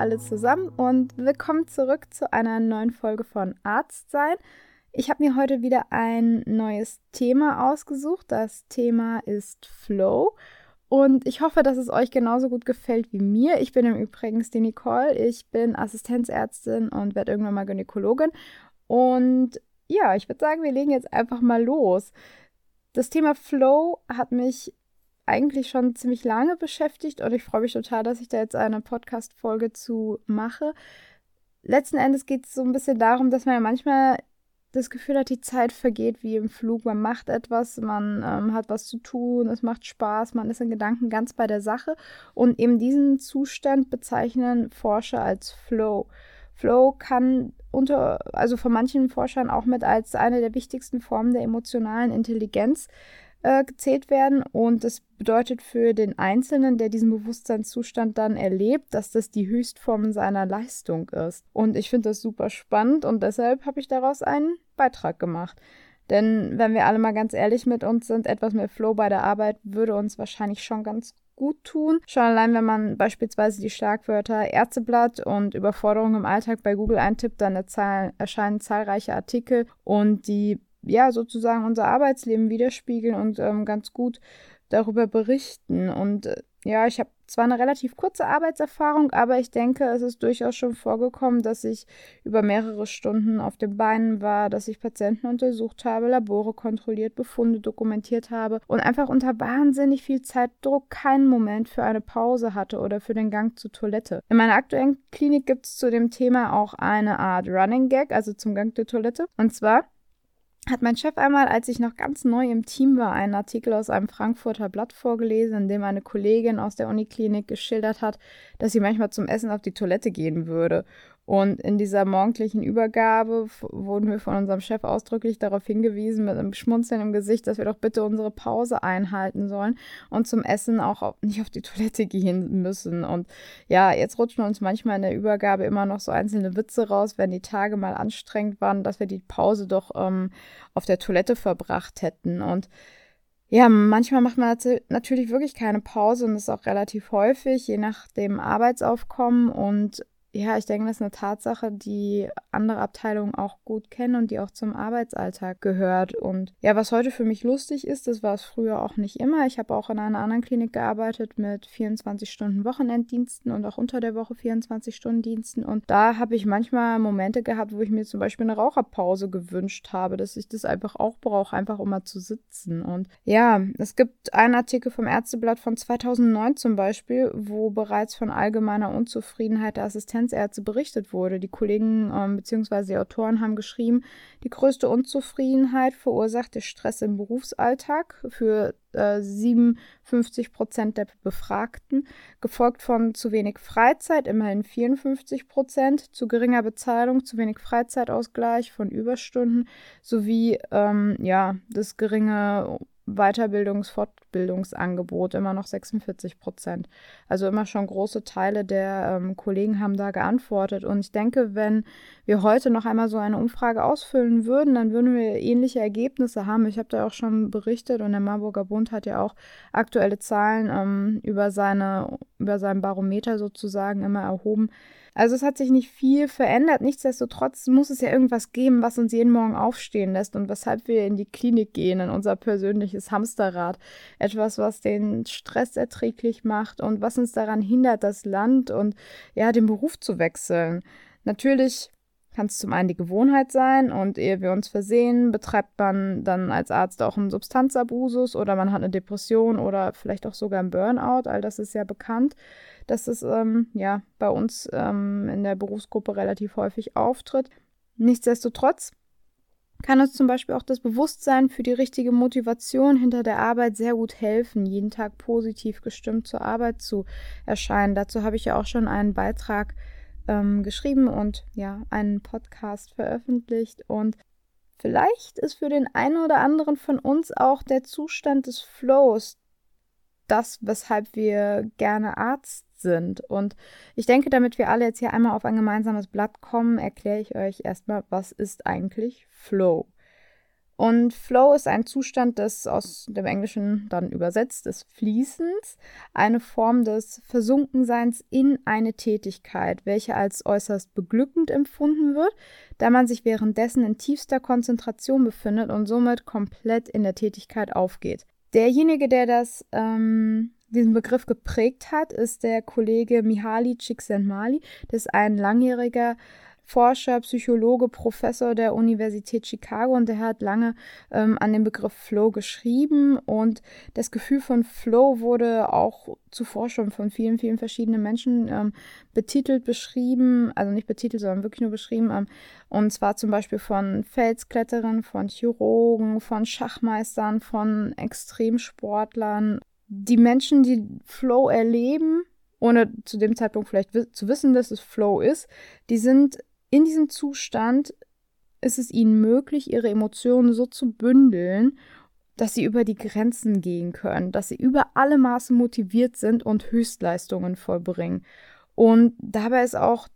alle zusammen und willkommen zurück zu einer neuen Folge von Arztsein. Ich habe mir heute wieder ein neues Thema ausgesucht. Das Thema ist Flow. Und ich hoffe, dass es euch genauso gut gefällt wie mir. Ich bin im Übrigen die Nicole. Ich bin Assistenzärztin und werde irgendwann mal Gynäkologin. Und ja, ich würde sagen, wir legen jetzt einfach mal los. Das Thema Flow hat mich eigentlich schon ziemlich lange beschäftigt und ich freue mich total, dass ich da jetzt eine Podcast-Folge zu mache. Letzten Endes geht es so ein bisschen darum, dass man ja manchmal das Gefühl hat, die Zeit vergeht wie im Flug. Man macht etwas, man ähm, hat was zu tun, es macht Spaß, man ist in Gedanken ganz bei der Sache. Und eben diesen Zustand bezeichnen Forscher als Flow. Flow kann unter, also von manchen Forschern auch mit als eine der wichtigsten Formen der emotionalen Intelligenz äh, gezählt werden. Und das bedeutet für den Einzelnen, der diesen Bewusstseinszustand dann erlebt, dass das die Höchstform seiner Leistung ist. Und ich finde das super spannend und deshalb habe ich daraus einen Beitrag gemacht. Denn wenn wir alle mal ganz ehrlich mit uns sind, etwas mehr Flow bei der Arbeit würde uns wahrscheinlich schon ganz gut tun. Schon allein, wenn man beispielsweise die Schlagwörter Ärzteblatt und Überforderung im Alltag bei Google eintippt, dann erscheinen zahlreiche Artikel und die ja sozusagen unser Arbeitsleben widerspiegeln und ähm, ganz gut darüber berichten. Und äh, ja, ich habe zwar eine relativ kurze Arbeitserfahrung, aber ich denke, es ist durchaus schon vorgekommen, dass ich über mehrere Stunden auf den Beinen war, dass ich Patienten untersucht habe, Labore kontrolliert, Befunde dokumentiert habe und einfach unter wahnsinnig viel Zeitdruck keinen Moment für eine Pause hatte oder für den Gang zur Toilette. In meiner aktuellen Klinik gibt es zu dem Thema auch eine Art Running Gag, also zum Gang der Toilette. Und zwar hat mein Chef einmal, als ich noch ganz neu im Team war, einen Artikel aus einem Frankfurter Blatt vorgelesen, in dem eine Kollegin aus der Uniklinik geschildert hat, dass sie manchmal zum Essen auf die Toilette gehen würde. Und in dieser morgendlichen Übergabe wurden wir von unserem Chef ausdrücklich darauf hingewiesen, mit einem Schmunzeln im Gesicht, dass wir doch bitte unsere Pause einhalten sollen und zum Essen auch nicht auf die Toilette gehen müssen. Und ja, jetzt rutschen uns manchmal in der Übergabe immer noch so einzelne Witze raus, wenn die Tage mal anstrengend waren, dass wir die Pause doch ähm, auf der Toilette verbracht hätten. Und ja, manchmal macht man natürlich wirklich keine Pause und das ist auch relativ häufig, je nach dem Arbeitsaufkommen. Und ja, ich denke, das ist eine Tatsache, die andere Abteilungen auch gut kennen und die auch zum Arbeitsalltag gehört. Und ja, was heute für mich lustig ist, das war es früher auch nicht immer. Ich habe auch in einer anderen Klinik gearbeitet mit 24 Stunden Wochenenddiensten und auch unter der Woche 24 Stunden Diensten. Und da habe ich manchmal Momente gehabt, wo ich mir zum Beispiel eine Raucherpause gewünscht habe, dass ich das einfach auch brauche, einfach um mal zu sitzen. Und ja, es gibt einen Artikel vom Ärzteblatt von 2009 zum Beispiel, wo bereits von allgemeiner Unzufriedenheit der Assistent Assistenzärzte berichtet wurde. Die Kollegen ähm, bzw. die Autoren haben geschrieben, die größte Unzufriedenheit verursacht der Stress im Berufsalltag für äh, 57 Prozent der Befragten, gefolgt von zu wenig Freizeit, immerhin 54 Prozent, zu geringer Bezahlung, zu wenig Freizeitausgleich von Überstunden sowie ähm, ja, das geringe Weiterbildungs-, Fortbildungsangebot immer noch 46 Prozent. Also immer schon große Teile der ähm, Kollegen haben da geantwortet. Und ich denke, wenn wir heute noch einmal so eine Umfrage ausfüllen würden, dann würden wir ähnliche Ergebnisse haben. Ich habe da auch schon berichtet und der Marburger Bund hat ja auch aktuelle Zahlen ähm, über, seine, über sein Barometer sozusagen immer erhoben. Also es hat sich nicht viel verändert. Nichtsdestotrotz muss es ja irgendwas geben, was uns jeden Morgen aufstehen lässt und weshalb wir in die Klinik gehen, in unser persönliches Hamsterrad. Etwas, was den Stress erträglich macht und was uns daran hindert, das Land und ja, den Beruf zu wechseln. Natürlich kann es zum einen die Gewohnheit sein und ehe wir uns versehen, betreibt man dann als Arzt auch einen Substanzabusus oder man hat eine Depression oder vielleicht auch sogar einen Burnout. All das ist ja bekannt dass es ähm, ja bei uns ähm, in der Berufsgruppe relativ häufig auftritt. Nichtsdestotrotz kann uns zum Beispiel auch das Bewusstsein für die richtige Motivation hinter der Arbeit sehr gut helfen, jeden Tag positiv gestimmt zur Arbeit zu erscheinen. Dazu habe ich ja auch schon einen Beitrag ähm, geschrieben und ja, einen Podcast veröffentlicht. Und vielleicht ist für den einen oder anderen von uns auch der Zustand des Flows das, weshalb wir gerne Arzt sind. Und ich denke, damit wir alle jetzt hier einmal auf ein gemeinsames Blatt kommen, erkläre ich euch erstmal, was ist eigentlich Flow. Und Flow ist ein Zustand des, aus dem Englischen dann übersetzt, des Fließens, eine Form des Versunkenseins in eine Tätigkeit, welche als äußerst beglückend empfunden wird, da man sich währenddessen in tiefster Konzentration befindet und somit komplett in der Tätigkeit aufgeht. Derjenige, der das, ähm, diesen Begriff geprägt hat, ist der Kollege Mihaly Csikszentmihalyi. Das ist ein langjähriger Forscher, Psychologe, Professor der Universität Chicago und der hat lange ähm, an dem Begriff Flow geschrieben und das Gefühl von Flow wurde auch zuvor schon von vielen, vielen verschiedenen Menschen ähm, betitelt, beschrieben, also nicht betitelt, sondern wirklich nur beschrieben ähm, und zwar zum Beispiel von Felskletterern, von Chirurgen, von Schachmeistern, von Extremsportlern. Die Menschen, die Flow erleben, ohne zu dem Zeitpunkt vielleicht zu wissen, dass es Flow ist, die sind in diesem Zustand ist es ihnen möglich, ihre Emotionen so zu bündeln, dass sie über die Grenzen gehen können, dass sie über alle Maße motiviert sind und Höchstleistungen vollbringen. Und dabei ist auch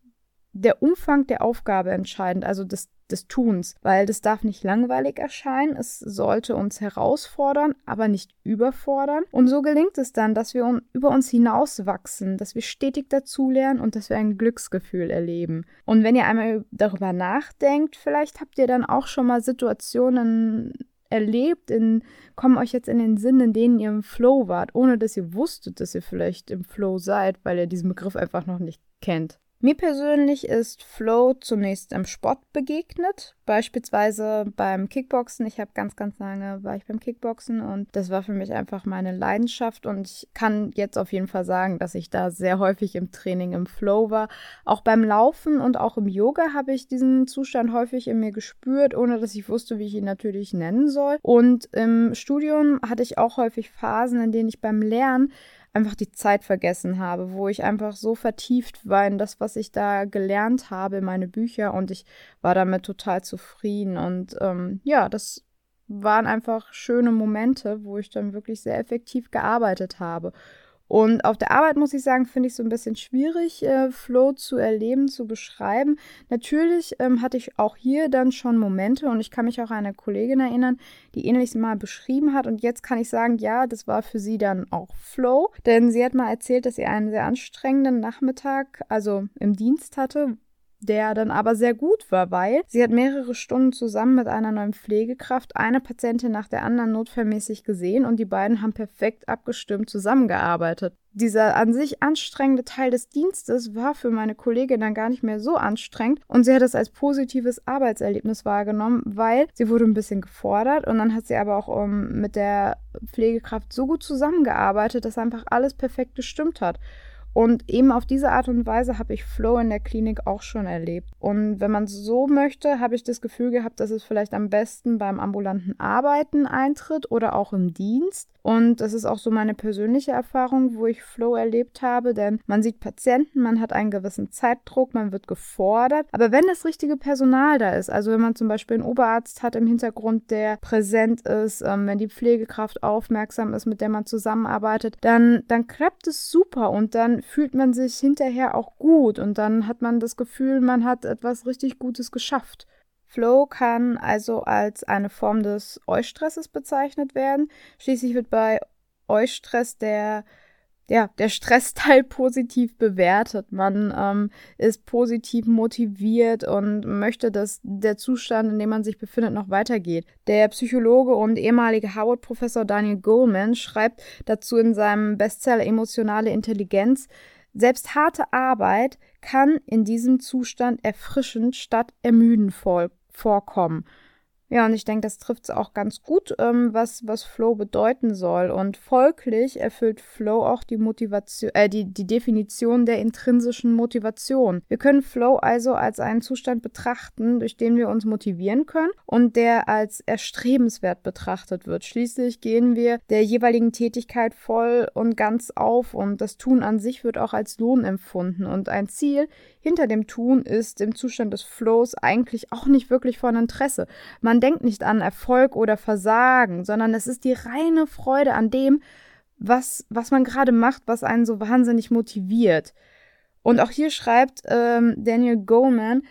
der Umfang der Aufgabe entscheidend, also des des Tuns, weil das darf nicht langweilig erscheinen, es sollte uns herausfordern, aber nicht überfordern. Und so gelingt es dann, dass wir über uns hinauswachsen, dass wir stetig dazulernen und dass wir ein Glücksgefühl erleben. Und wenn ihr einmal darüber nachdenkt, vielleicht habt ihr dann auch schon mal Situationen erlebt, in, kommen euch jetzt in den Sinn, in denen ihr im Flow wart, ohne dass ihr wusstet, dass ihr vielleicht im Flow seid, weil ihr diesen Begriff einfach noch nicht kennt. Mir persönlich ist Flow zunächst im Sport begegnet, beispielsweise beim Kickboxen. Ich habe ganz, ganz lange war ich beim Kickboxen und das war für mich einfach meine Leidenschaft und ich kann jetzt auf jeden Fall sagen, dass ich da sehr häufig im Training im Flow war. Auch beim Laufen und auch im Yoga habe ich diesen Zustand häufig in mir gespürt, ohne dass ich wusste, wie ich ihn natürlich nennen soll. Und im Studium hatte ich auch häufig Phasen, in denen ich beim Lernen einfach die Zeit vergessen habe, wo ich einfach so vertieft war in das, was ich da gelernt habe, in meine Bücher und ich war damit total zufrieden. Und ähm, ja, das waren einfach schöne Momente, wo ich dann wirklich sehr effektiv gearbeitet habe. Und auf der Arbeit muss ich sagen, finde ich so ein bisschen schwierig, äh, Flow zu erleben, zu beschreiben. Natürlich ähm, hatte ich auch hier dann schon Momente und ich kann mich auch an eine Kollegin erinnern, die ähnliches mal beschrieben hat. Und jetzt kann ich sagen, ja, das war für sie dann auch Flow. Denn sie hat mal erzählt, dass sie einen sehr anstrengenden Nachmittag, also im Dienst hatte, der dann aber sehr gut war, weil sie hat mehrere Stunden zusammen mit einer neuen Pflegekraft eine Patientin nach der anderen notfallmäßig gesehen und die beiden haben perfekt abgestimmt zusammengearbeitet. Dieser an sich anstrengende Teil des Dienstes war für meine Kollegin dann gar nicht mehr so anstrengend und sie hat es als positives Arbeitserlebnis wahrgenommen, weil sie wurde ein bisschen gefordert und dann hat sie aber auch um, ähm, mit der Pflegekraft so gut zusammengearbeitet, dass einfach alles perfekt gestimmt hat. Und eben auf diese Art und Weise habe ich Flow in der Klinik auch schon erlebt. Und wenn man so möchte, habe ich das Gefühl gehabt, dass es vielleicht am besten beim ambulanten Arbeiten eintritt oder auch im Dienst. Und das ist auch so meine persönliche Erfahrung, wo ich Flow erlebt habe, denn man sieht Patienten, man hat einen gewissen Zeitdruck, man wird gefordert. Aber wenn das richtige Personal da ist, also wenn man zum Beispiel einen Oberarzt hat im Hintergrund, der präsent ist, ähm, wenn die Pflegekraft aufmerksam ist, mit der man zusammenarbeitet, dann, dann klappt es super und dann fühlt man sich hinterher auch gut und dann hat man das Gefühl, man hat etwas richtig Gutes geschafft. Flow kann also als eine Form des Eustresses bezeichnet werden. Schließlich wird bei Eustress der ja, der Stressteil positiv bewertet. Man ähm, ist positiv motiviert und möchte, dass der Zustand, in dem man sich befindet, noch weitergeht. Der Psychologe und ehemalige Harvard-Professor Daniel Goleman schreibt dazu in seinem Bestseller Emotionale Intelligenz, selbst harte Arbeit kann in diesem Zustand erfrischend statt ermüdend vorkommen. Ja, und ich denke, das trifft es auch ganz gut, ähm, was, was Flow bedeuten soll. Und folglich erfüllt Flow auch die Motivation, äh, die, die Definition der intrinsischen Motivation. Wir können Flow also als einen Zustand betrachten, durch den wir uns motivieren können und der als erstrebenswert betrachtet wird. Schließlich gehen wir der jeweiligen Tätigkeit voll und ganz auf und das Tun an sich wird auch als Lohn empfunden. Und ein Ziel hinter dem Tun ist im Zustand des Flows eigentlich auch nicht wirklich von Interesse. Man denkt nicht an Erfolg oder Versagen, sondern es ist die reine Freude an dem, was, was man gerade macht, was einen so wahnsinnig motiviert. Und auch hier schreibt ähm, Daniel Goleman,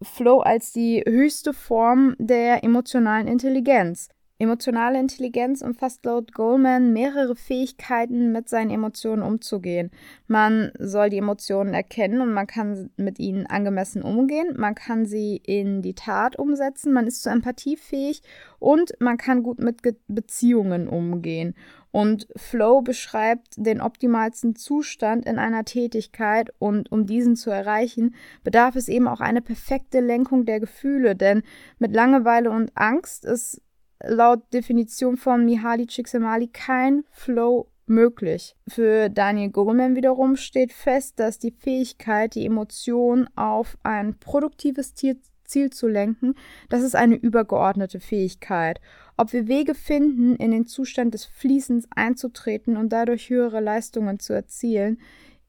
Flow als die höchste Form der emotionalen Intelligenz. Emotionale Intelligenz umfasst laut Goldman mehrere Fähigkeiten, mit seinen Emotionen umzugehen. Man soll die Emotionen erkennen und man kann mit ihnen angemessen umgehen. Man kann sie in die Tat umsetzen. Man ist zu Empathie fähig und man kann gut mit Beziehungen umgehen. Und Flow beschreibt den optimalsten Zustand in einer Tätigkeit und um diesen zu erreichen, bedarf es eben auch eine perfekte Lenkung der Gefühle, denn mit Langeweile und Angst ist laut Definition von Mihaly Csikszentmihalyi kein Flow möglich. Für Daniel Goleman wiederum steht fest, dass die Fähigkeit, die Emotion auf ein produktives Ziel, Ziel zu lenken, das ist eine übergeordnete Fähigkeit. Ob wir Wege finden, in den Zustand des Fließens einzutreten und dadurch höhere Leistungen zu erzielen,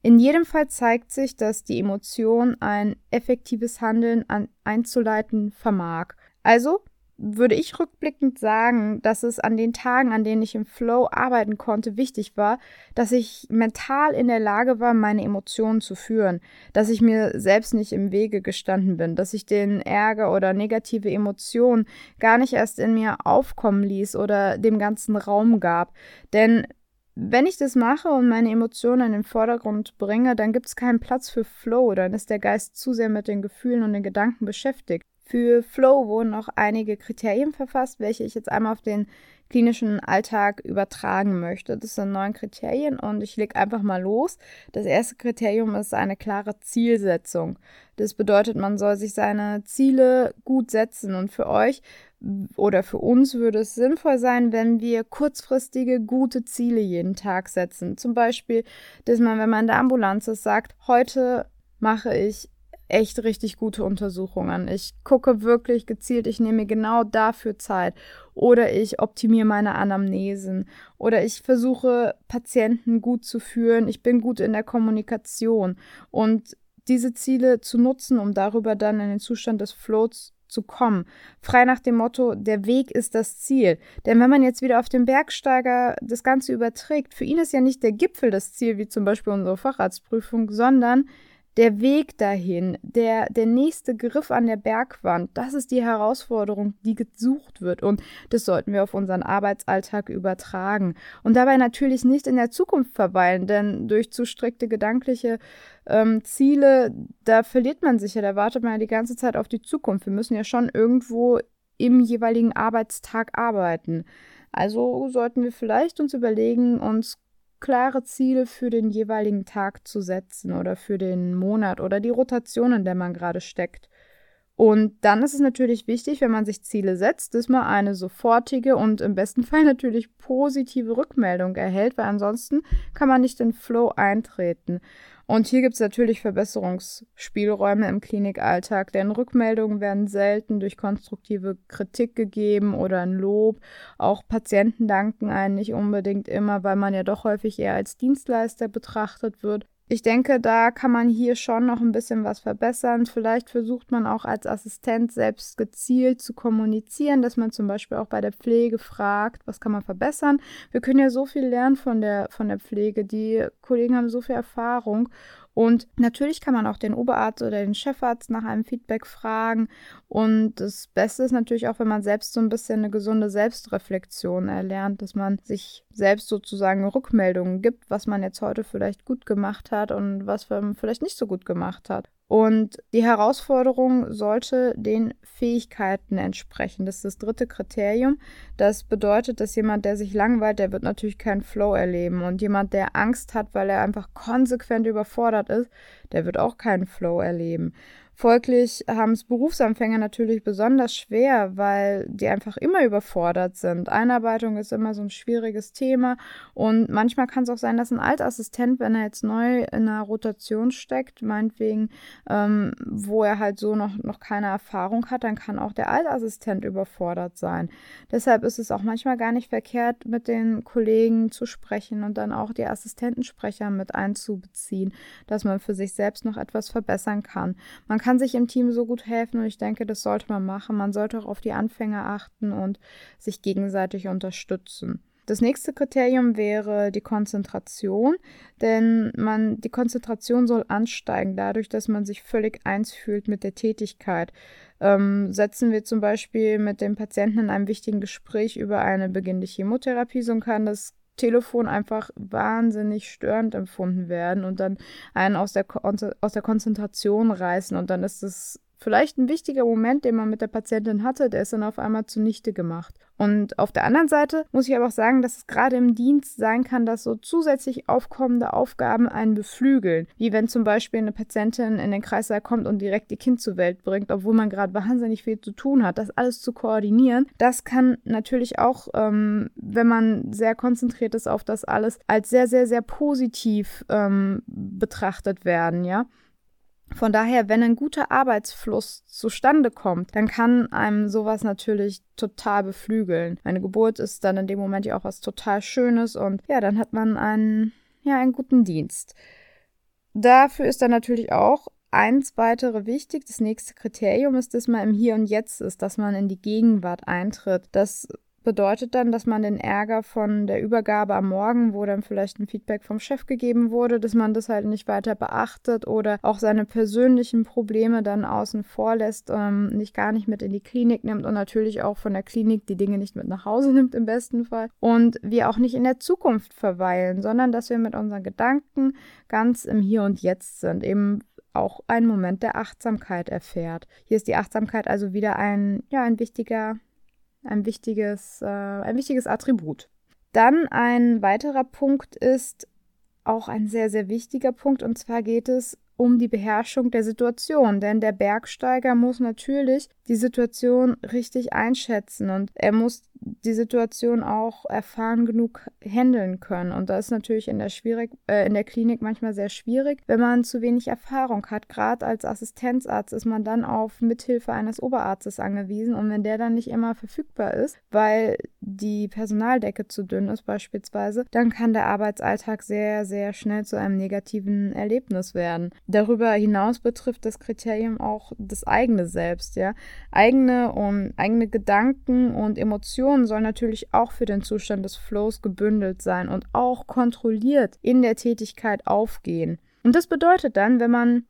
in jedem Fall zeigt sich, dass die Emotion ein effektives Handeln an, einzuleiten vermag. Also würde ich rückblickend sagen, dass es an den Tagen, an denen ich im Flow arbeiten konnte, wichtig war, dass ich mental in der Lage war, meine Emotionen zu führen, dass ich mir selbst nicht im Wege gestanden bin, dass ich den Ärger oder negative Emotionen gar nicht erst in mir aufkommen ließ oder dem ganzen Raum gab. Denn wenn ich das mache und meine Emotionen in den Vordergrund bringe, dann gibt es keinen Platz für Flow, dann ist der Geist zu sehr mit den Gefühlen und den Gedanken beschäftigt. Für Flow wurden auch einige Kriterien verfasst, welche ich jetzt einmal auf den klinischen Alltag übertragen möchte. Das sind neun Kriterien und ich lege einfach mal los. Das erste Kriterium ist eine klare Zielsetzung. Das bedeutet, man soll sich seine Ziele gut setzen und für euch oder für uns würde es sinnvoll sein, wenn wir kurzfristige gute Ziele jeden Tag setzen. Zum Beispiel, dass man, wenn man in der Ambulanz ist, sagt, heute mache ich echt richtig gute Untersuchungen. Ich gucke wirklich gezielt, ich nehme mir genau dafür Zeit. Oder ich optimiere meine Anamnesen. Oder ich versuche, Patienten gut zu führen. Ich bin gut in der Kommunikation. Und diese Ziele zu nutzen, um darüber dann in den Zustand des Floats zu kommen. Frei nach dem Motto, der Weg ist das Ziel. Denn wenn man jetzt wieder auf den Bergsteiger das Ganze überträgt, für ihn ist ja nicht der Gipfel das Ziel, wie zum Beispiel unsere Facharztprüfung, sondern der Weg dahin, der, der nächste Griff an der Bergwand, das ist die Herausforderung, die gesucht wird. Und das sollten wir auf unseren Arbeitsalltag übertragen. Und dabei natürlich nicht in der Zukunft verweilen, denn durch zu strikte gedankliche ähm, Ziele, da verliert man sich ja, da wartet man ja die ganze Zeit auf die Zukunft. Wir müssen ja schon irgendwo im jeweiligen Arbeitstag arbeiten. Also sollten wir vielleicht uns überlegen, uns klare Ziele für den jeweiligen Tag zu setzen oder für den Monat oder die Rotation, in der man gerade steckt. Und dann ist es natürlich wichtig, wenn man sich Ziele setzt, dass man eine sofortige und im besten Fall natürlich positive Rückmeldung erhält, weil ansonsten kann man nicht in Flow eintreten. Und hier gibt es natürlich Verbesserungsspielräume im Klinikalltag, denn Rückmeldungen werden selten durch konstruktive Kritik gegeben oder ein Lob. Auch Patienten danken einen nicht unbedingt immer, weil man ja doch häufig eher als Dienstleister betrachtet wird. Ich denke, da kann man hier schon noch ein bisschen was verbessern. Vielleicht versucht man auch als Assistent selbst gezielt zu kommunizieren, dass man zum Beispiel auch bei der Pflege fragt, was kann man verbessern. Wir können ja so viel lernen von der, von der Pflege. Die Kollegen haben so viel Erfahrung und natürlich kann man auch den Oberarzt oder den Chefarzt nach einem Feedback fragen. Und das Beste ist natürlich auch, wenn man selbst so ein bisschen eine gesunde Selbstreflexion erlernt, dass man sich selbst sozusagen Rückmeldungen gibt, was man jetzt heute vielleicht gut gemacht hat und was man vielleicht nicht so gut gemacht hat. Und die Herausforderung sollte den Fähigkeiten entsprechen. Das ist das dritte Kriterium. Das bedeutet, dass jemand, der sich langweilt, der wird natürlich keinen Flow erleben. Und jemand, der Angst hat, weil er einfach konsequent überfordert ist, der wird auch keinen Flow erleben. Folglich haben es Berufsanfänger natürlich besonders schwer, weil die einfach immer überfordert sind. Einarbeitung ist immer so ein schwieriges Thema und manchmal kann es auch sein, dass ein Altassistent, wenn er jetzt neu in einer Rotation steckt, meinetwegen, ähm, wo er halt so noch, noch keine Erfahrung hat, dann kann auch der Altassistent überfordert sein. Deshalb ist es auch manchmal gar nicht verkehrt, mit den Kollegen zu sprechen und dann auch die Assistentensprecher mit einzubeziehen, dass man für sich selbst noch etwas verbessern kann. Man kann sich im Team so gut helfen und ich denke, das sollte man machen. Man sollte auch auf die Anfänger achten und sich gegenseitig unterstützen. Das nächste Kriterium wäre die Konzentration, denn man, die Konzentration soll ansteigen, dadurch, dass man sich völlig eins fühlt mit der Tätigkeit. Ähm, setzen wir zum Beispiel mit dem Patienten in einem wichtigen Gespräch über eine beginnende Chemotherapie, so kann das Telefon einfach wahnsinnig störend empfunden werden und dann einen aus der, aus der Konzentration reißen und dann ist es vielleicht ein wichtiger Moment, den man mit der Patientin hatte, der ist dann auf einmal zunichte gemacht. Und auf der anderen Seite muss ich aber auch sagen, dass es gerade im Dienst sein kann, dass so zusätzlich aufkommende Aufgaben einen beflügeln. Wie wenn zum Beispiel eine Patientin in den Kreissaal kommt und direkt ihr Kind zur Welt bringt, obwohl man gerade wahnsinnig viel zu tun hat. Das alles zu koordinieren, das kann natürlich auch, ähm, wenn man sehr konzentriert ist auf das alles, als sehr, sehr, sehr positiv ähm, betrachtet werden, ja. Von daher, wenn ein guter Arbeitsfluss zustande kommt, dann kann einem sowas natürlich total beflügeln. Eine Geburt ist dann in dem Moment ja auch was total Schönes und ja, dann hat man einen, ja, einen guten Dienst. Dafür ist dann natürlich auch eins weitere wichtig. Das nächste Kriterium ist, dass man im Hier und Jetzt ist, dass man in die Gegenwart eintritt. Das bedeutet dann, dass man den Ärger von der Übergabe am Morgen, wo dann vielleicht ein Feedback vom Chef gegeben wurde, dass man das halt nicht weiter beachtet oder auch seine persönlichen Probleme dann außen vor lässt, ähm, nicht gar nicht mit in die Klinik nimmt und natürlich auch von der Klinik die Dinge nicht mit nach Hause nimmt im besten Fall und wir auch nicht in der Zukunft verweilen, sondern dass wir mit unseren Gedanken ganz im Hier und Jetzt sind, eben auch ein Moment der Achtsamkeit erfährt. Hier ist die Achtsamkeit also wieder ein, ja, ein wichtiger ein wichtiges, äh, ein wichtiges Attribut. Dann ein weiterer Punkt ist auch ein sehr, sehr wichtiger Punkt, und zwar geht es um die Beherrschung der Situation, denn der Bergsteiger muss natürlich die Situation richtig einschätzen und er muss die Situation auch erfahren genug handeln können. Und das ist natürlich in der, schwierig, äh, in der Klinik manchmal sehr schwierig, wenn man zu wenig Erfahrung hat. Gerade als Assistenzarzt ist man dann auf Mithilfe eines Oberarztes angewiesen. Und wenn der dann nicht immer verfügbar ist, weil die Personaldecke zu dünn ist beispielsweise, dann kann der Arbeitsalltag sehr, sehr schnell zu einem negativen Erlebnis werden. Darüber hinaus betrifft das Kriterium auch das eigene Selbst, ja eigene und eigene Gedanken und Emotionen sollen natürlich auch für den Zustand des Flows gebündelt sein und auch kontrolliert in der Tätigkeit aufgehen. Und das bedeutet dann, wenn man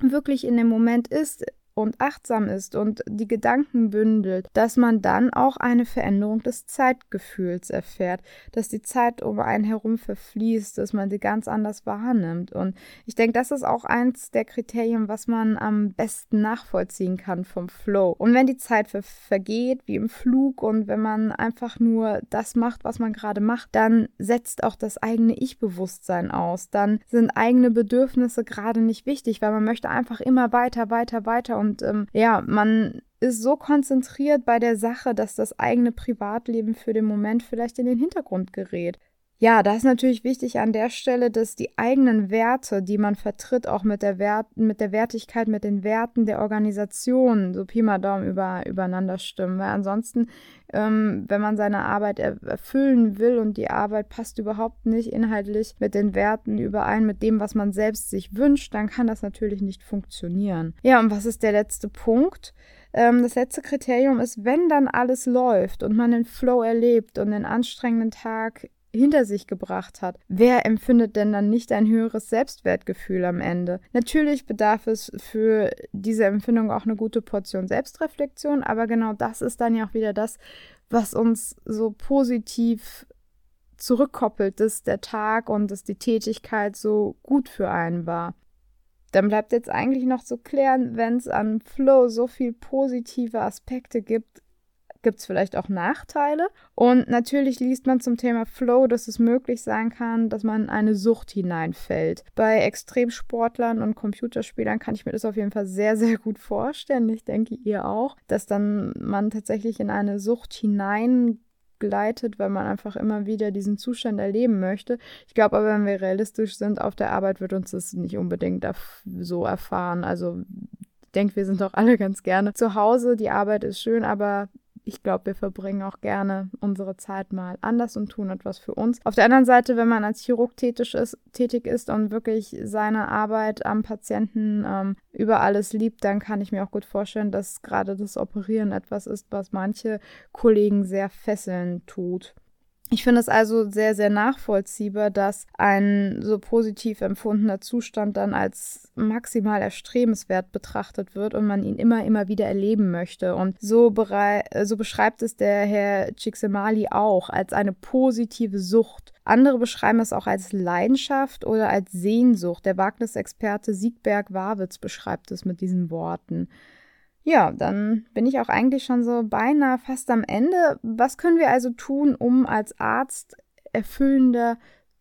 wirklich in dem Moment ist, und achtsam ist und die Gedanken bündelt, dass man dann auch eine Veränderung des Zeitgefühls erfährt, dass die Zeit um einen herum verfließt, dass man sie ganz anders wahrnimmt. Und ich denke, das ist auch eins der Kriterien, was man am besten nachvollziehen kann vom Flow. Und wenn die Zeit ver vergeht, wie im Flug, und wenn man einfach nur das macht, was man gerade macht, dann setzt auch das eigene Ich-Bewusstsein aus. Dann sind eigene Bedürfnisse gerade nicht wichtig, weil man möchte einfach immer weiter, weiter, weiter und und ähm, ja, man ist so konzentriert bei der Sache, dass das eigene Privatleben für den Moment vielleicht in den Hintergrund gerät. Ja, da ist natürlich wichtig an der Stelle, dass die eigenen Werte, die man vertritt, auch mit der, Wert, mit der Wertigkeit, mit den Werten der Organisation, so Pi mal Daumen über, übereinander stimmen. Weil ansonsten, ähm, wenn man seine Arbeit er erfüllen will und die Arbeit passt überhaupt nicht inhaltlich mit den Werten überein, mit dem, was man selbst sich wünscht, dann kann das natürlich nicht funktionieren. Ja, und was ist der letzte Punkt? Ähm, das letzte Kriterium ist, wenn dann alles läuft und man den Flow erlebt und den anstrengenden Tag hinter sich gebracht hat. Wer empfindet denn dann nicht ein höheres Selbstwertgefühl am Ende? Natürlich bedarf es für diese Empfindung auch eine gute Portion Selbstreflexion, aber genau das ist dann ja auch wieder das, was uns so positiv zurückkoppelt, dass der Tag und dass die Tätigkeit so gut für einen war. Dann bleibt jetzt eigentlich noch zu klären, wenn es an Flow so viel positive Aspekte gibt, gibt es vielleicht auch Nachteile. Und natürlich liest man zum Thema Flow, dass es möglich sein kann, dass man in eine Sucht hineinfällt. Bei Extremsportlern und Computerspielern kann ich mir das auf jeden Fall sehr, sehr gut vorstellen. Ich denke, ihr auch, dass dann man tatsächlich in eine Sucht hinein gleitet, weil man einfach immer wieder diesen Zustand erleben möchte. Ich glaube aber, wenn wir realistisch sind, auf der Arbeit wird uns das nicht unbedingt so erfahren. Also ich denke, wir sind doch alle ganz gerne zu Hause. Die Arbeit ist schön, aber ich glaube, wir verbringen auch gerne unsere Zeit mal anders und tun etwas für uns. Auf der anderen Seite, wenn man als Chirurg tätig ist, tätig ist und wirklich seine Arbeit am Patienten ähm, über alles liebt, dann kann ich mir auch gut vorstellen, dass gerade das Operieren etwas ist, was manche Kollegen sehr fesselnd tut. Ich finde es also sehr, sehr nachvollziehbar, dass ein so positiv empfundener Zustand dann als maximal erstrebenswert betrachtet wird und man ihn immer, immer wieder erleben möchte. Und so, so beschreibt es der Herr Csikszentmihalyi auch als eine positive Sucht. Andere beschreiben es auch als Leidenschaft oder als Sehnsucht. Der Wagnisexperte Siegberg Warwitz beschreibt es mit diesen Worten. Ja, dann bin ich auch eigentlich schon so beinahe fast am Ende. Was können wir also tun, um als Arzt erfüllender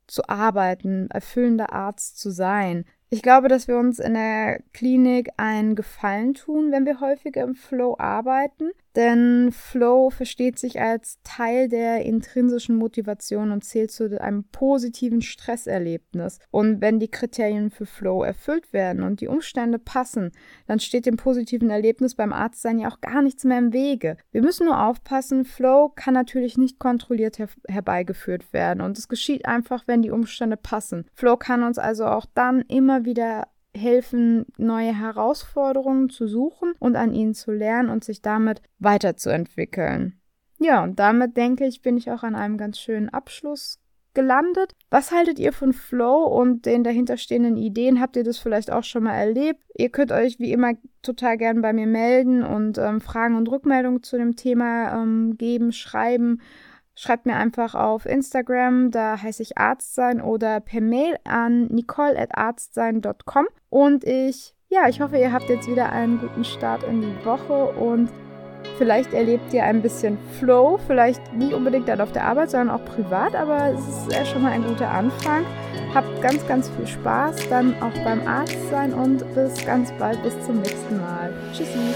zu arbeiten, erfüllender Arzt zu sein? Ich glaube, dass wir uns in der Klinik einen Gefallen tun, wenn wir häufiger im Flow arbeiten, denn Flow versteht sich als Teil der intrinsischen Motivation und zählt zu einem positiven Stresserlebnis. Und wenn die Kriterien für Flow erfüllt werden und die Umstände passen, dann steht dem positiven Erlebnis beim Arztsein ja auch gar nichts mehr im Wege. Wir müssen nur aufpassen, Flow kann natürlich nicht kontrolliert her herbeigeführt werden und es geschieht einfach, wenn die Umstände passen. Flow kann uns also auch dann immer wieder helfen, neue Herausforderungen zu suchen und an ihnen zu lernen und sich damit weiterzuentwickeln. Ja, und damit denke ich, bin ich auch an einem ganz schönen Abschluss gelandet. Was haltet ihr von Flow und den dahinterstehenden Ideen? Habt ihr das vielleicht auch schon mal erlebt? Ihr könnt euch wie immer total gern bei mir melden und ähm, Fragen und Rückmeldungen zu dem Thema ähm, geben, schreiben Schreibt mir einfach auf Instagram, da heiße ich Arztsein oder per Mail an nicole.arztsein.com. Und ich, ja, ich hoffe, ihr habt jetzt wieder einen guten Start in die Woche und vielleicht erlebt ihr ein bisschen Flow, vielleicht nicht unbedingt dann auf der Arbeit, sondern auch privat, aber es ist ja schon mal ein guter Anfang. Habt ganz, ganz viel Spaß dann auch beim Arzt sein und bis ganz bald, bis zum nächsten Mal. Tschüssi.